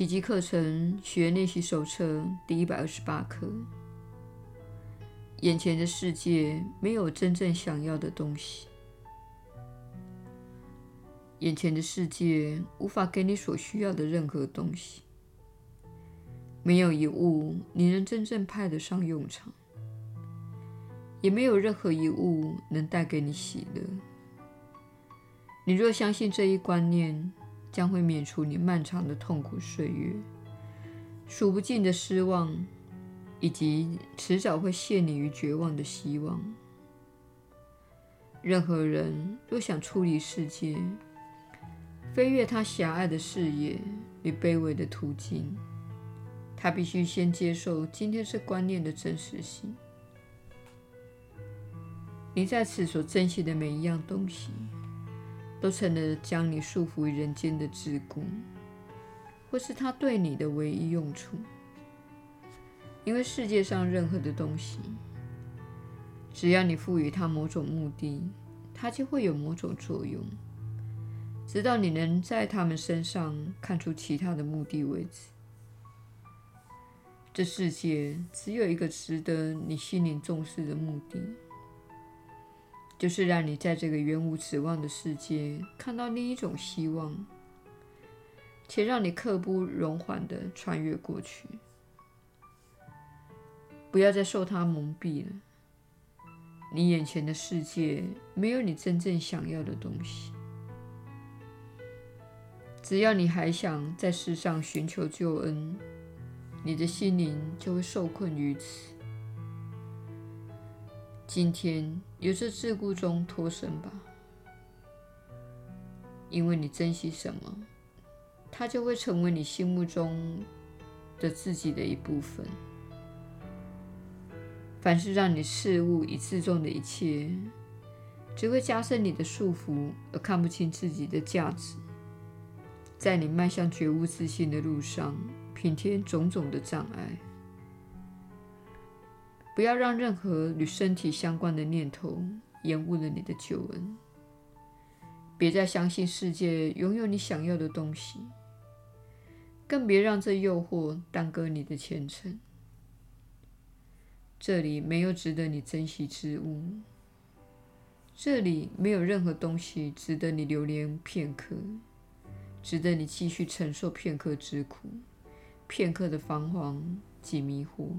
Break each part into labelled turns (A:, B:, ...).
A: 奇迹课程学练习手册第一百二十八课：眼前的世界没有真正想要的东西。眼前的世界无法给你所需要的任何东西。没有一物你能真正派得上用场，也没有任何一物能带给你喜乐。你若相信这一观念，将会免除你漫长的痛苦岁月、数不尽的失望，以及迟早会陷你于绝望的希望。任何人若想处理世界，飞越他狭隘的视野与卑微的途径，他必须先接受今天这观念的真实性。你在此所珍惜的每一样东西，都成了将你束缚于人间的桎梏，或是他对你的唯一用处。因为世界上任何的东西，只要你赋予它某种目的，它就会有某种作用，直到你能在它们身上看出其他的目的为止。这世界只有一个值得你心灵重视的目的，就是让你在这个原无指望的世界看到另一种希望，且让你刻不容缓地穿越过去。不要再受它蒙蔽了。你眼前的世界没有你真正想要的东西。只要你还想在世上寻求救恩，你的心灵就会受困于此。今天由这桎梏中脱身吧，因为你珍惜什么，它就会成为你心目中的自己的一部分。凡是让你视物以自重的一切，只会加深你的束缚，而看不清自己的价值，在你迈向觉悟自信的路上，平添种种的障碍。不要让任何与身体相关的念头延误了你的救恩。别再相信世界拥有你想要的东西，更别让这诱惑耽搁你的前程。这里没有值得你珍惜之物，这里没有任何东西值得你留恋片刻，值得你继续承受片刻之苦。片刻的彷徨及迷惑，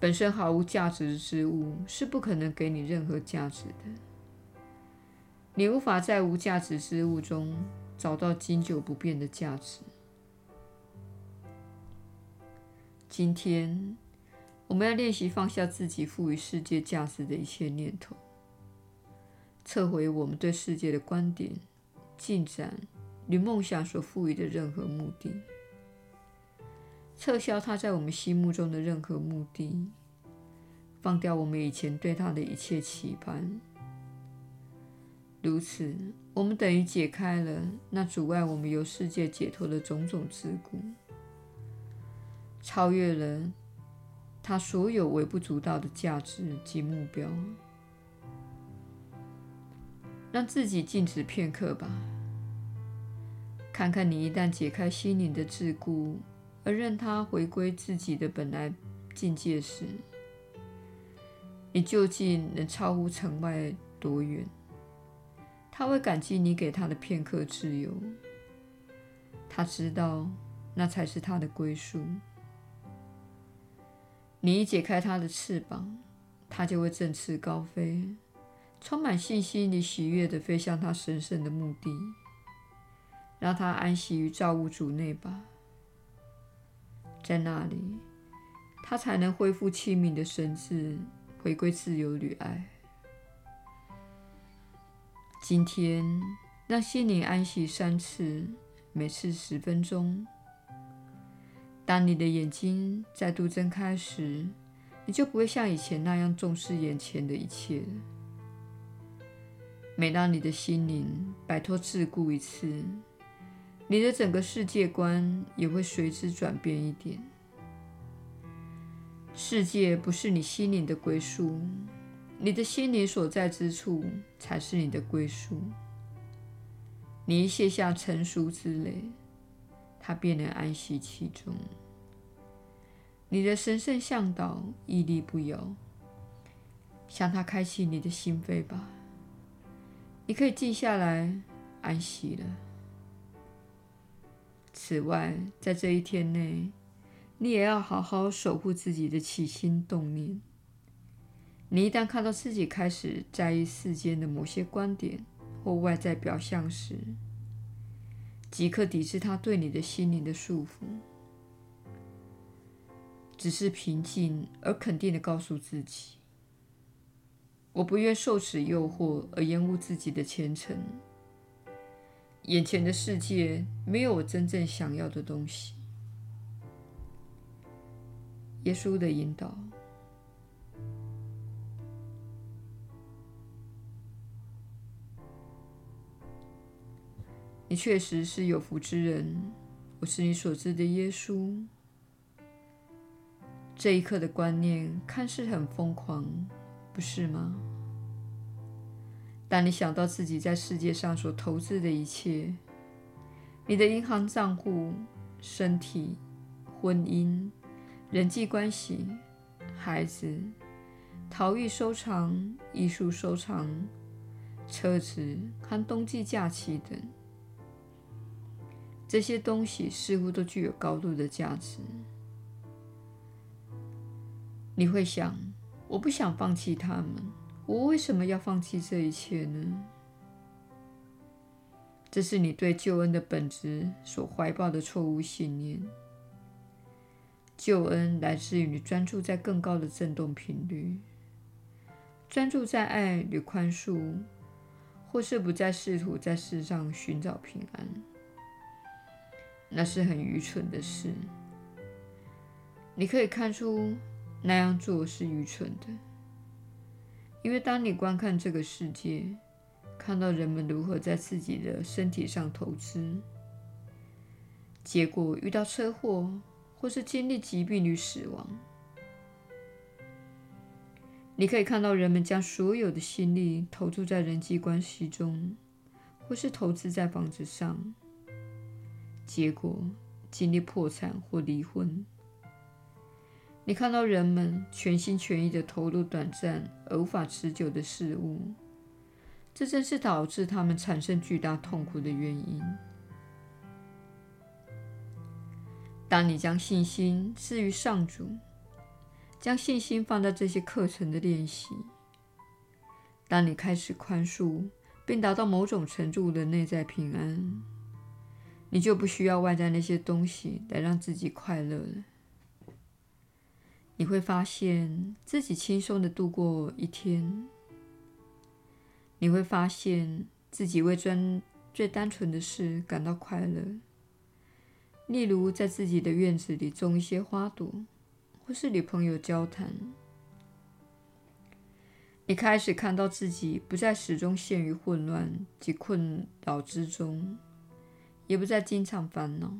A: 本身毫无价值之物是不可能给你任何价值的。你无法在无价值之物中找到经久不变的价值。今天，我们要练习放下自己赋予世界价值的一切念头，撤回我们对世界的观点、进展。与梦想所赋予的任何目的，撤销它在我们心目中的任何目的，放掉我们以前对它的一切期盼。如此，我们等于解开了那阻碍我们由世界解脱的种种桎梏，超越了它所有微不足道的价值及目标。让自己静止片刻吧。看看你一旦解开心灵的桎梏，而任他回归自己的本来境界时，你究竟能超乎城外多远？他会感激你给他的片刻自由，他知道那才是他的归宿。你一解开他的翅膀，他就会振翅高飞，充满信心与喜悦地飞向他神圣的目的。让他安息于造物主内吧，在那里，他才能恢复清明的神智，回归自由与爱。今天，让心灵安息三次，每次十分钟。当你的眼睛再度睁开时，你就不会像以前那样重视眼前的一切了。每当你的心灵摆脱桎梏一次，你的整个世界观也会随之转变一点。世界不是你心灵的归宿，你的心灵所在之处才是你的归宿。你一卸下成熟之累，他便能安息其中。你的神圣向导屹立不摇，向他开启你的心扉吧。你可以静下来安息了。此外，在这一天内，你也要好好守护自己的起心动念。你一旦看到自己开始在意世间的某些观点或外在表象时，即刻抵制它对你的心灵的束缚。只是平静而肯定地告诉自己：“我不愿受此诱惑而延误自己的前程。眼前的世界没有我真正想要的东西。”耶稣的引导。你确实是有福之人，我是你所知的耶稣。这一刻的观念看似很疯狂，不是吗？当你想到自己在世界上所投资的一切，你的银行账户、身体、婚姻、人际关系、孩子、陶艺收藏、艺术收藏、车子和冬季假期等。这些东西似乎都具有高度的价值。你会想：我不想放弃它们，我为什么要放弃这一切呢？这是你对救恩的本质所怀抱的错误信念。救恩来自于你专注在更高的振动频率，专注在爱与宽恕，或是不再试图在世上寻找平安。那是很愚蠢的事。你可以看出那样做是愚蠢的，因为当你观看这个世界，看到人们如何在自己的身体上投资，结果遇到车祸或是经历疾病与死亡，你可以看到人们将所有的心力投注在人际关系中，或是投资在房子上。结果经历破产或离婚。你看到人们全心全意地投入短暂而无法持久的事物，这正是导致他们产生巨大痛苦的原因。当你将信心置于上主，将信心放在这些课程的练习，当你开始宽恕并达到某种程度的内在平安，你就不需要外在那些东西来让自己快乐了。你会发现自己轻松的度过一天。你会发现自己为专最单纯的事感到快乐，例如在自己的院子里种一些花朵，或是与朋友交谈。你开始看到自己不再始终陷于混乱及困扰之中。也不再经常烦恼。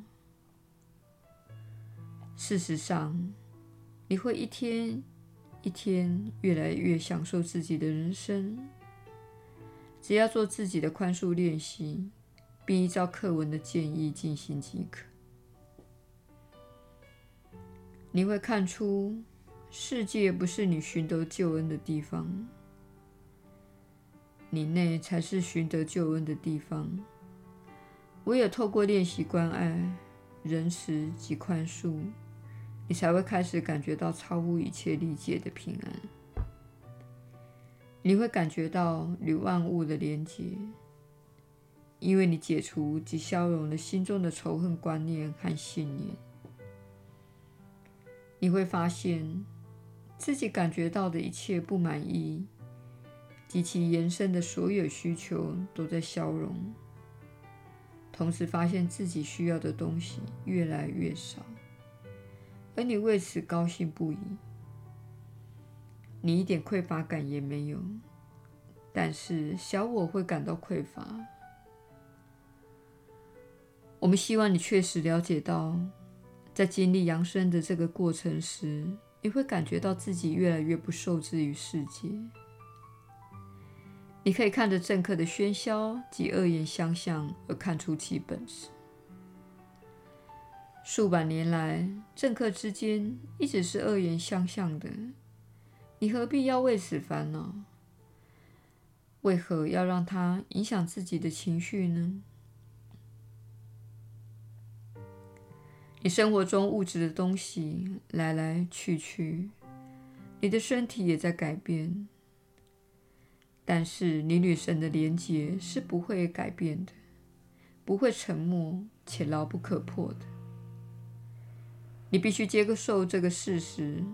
A: 事实上，你会一天一天越来越享受自己的人生。只要做自己的宽恕练习，并依照课文的建议进行即可。你会看出，世界不是你寻得救恩的地方，你内才是寻得救恩的地方。唯有透过练习关爱、仁慈及宽恕，你才会开始感觉到超乎一切理解的平安。你会感觉到与万物的连结，因为你解除及消融了心中的仇恨观念和信念。你会发现自己感觉到的一切不满意及其延伸的所有需求都在消融。同时发现自己需要的东西越来越少，而你为此高兴不已。你一点匮乏感也没有，但是小我会感到匮乏。我们希望你确实了解到，在经历扬升的这个过程时，你会感觉到自己越来越不受制于世界。你可以看着政客的喧嚣及恶言相向而看出其本质。数百年来，政客之间一直是恶言相向的，你何必要为此烦恼？为何要让它影响自己的情绪呢？你生活中物质的东西来来去去，你的身体也在改变，但是你与神的连结是不会改变的，不会沉默且牢不可破的。你必须接受这个事实，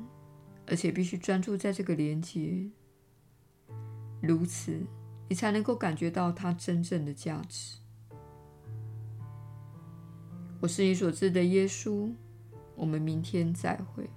A: 而且必须专注在这个连接，如此你才能够感觉到它真正的价值。我是你所知的耶稣，我们明天再会。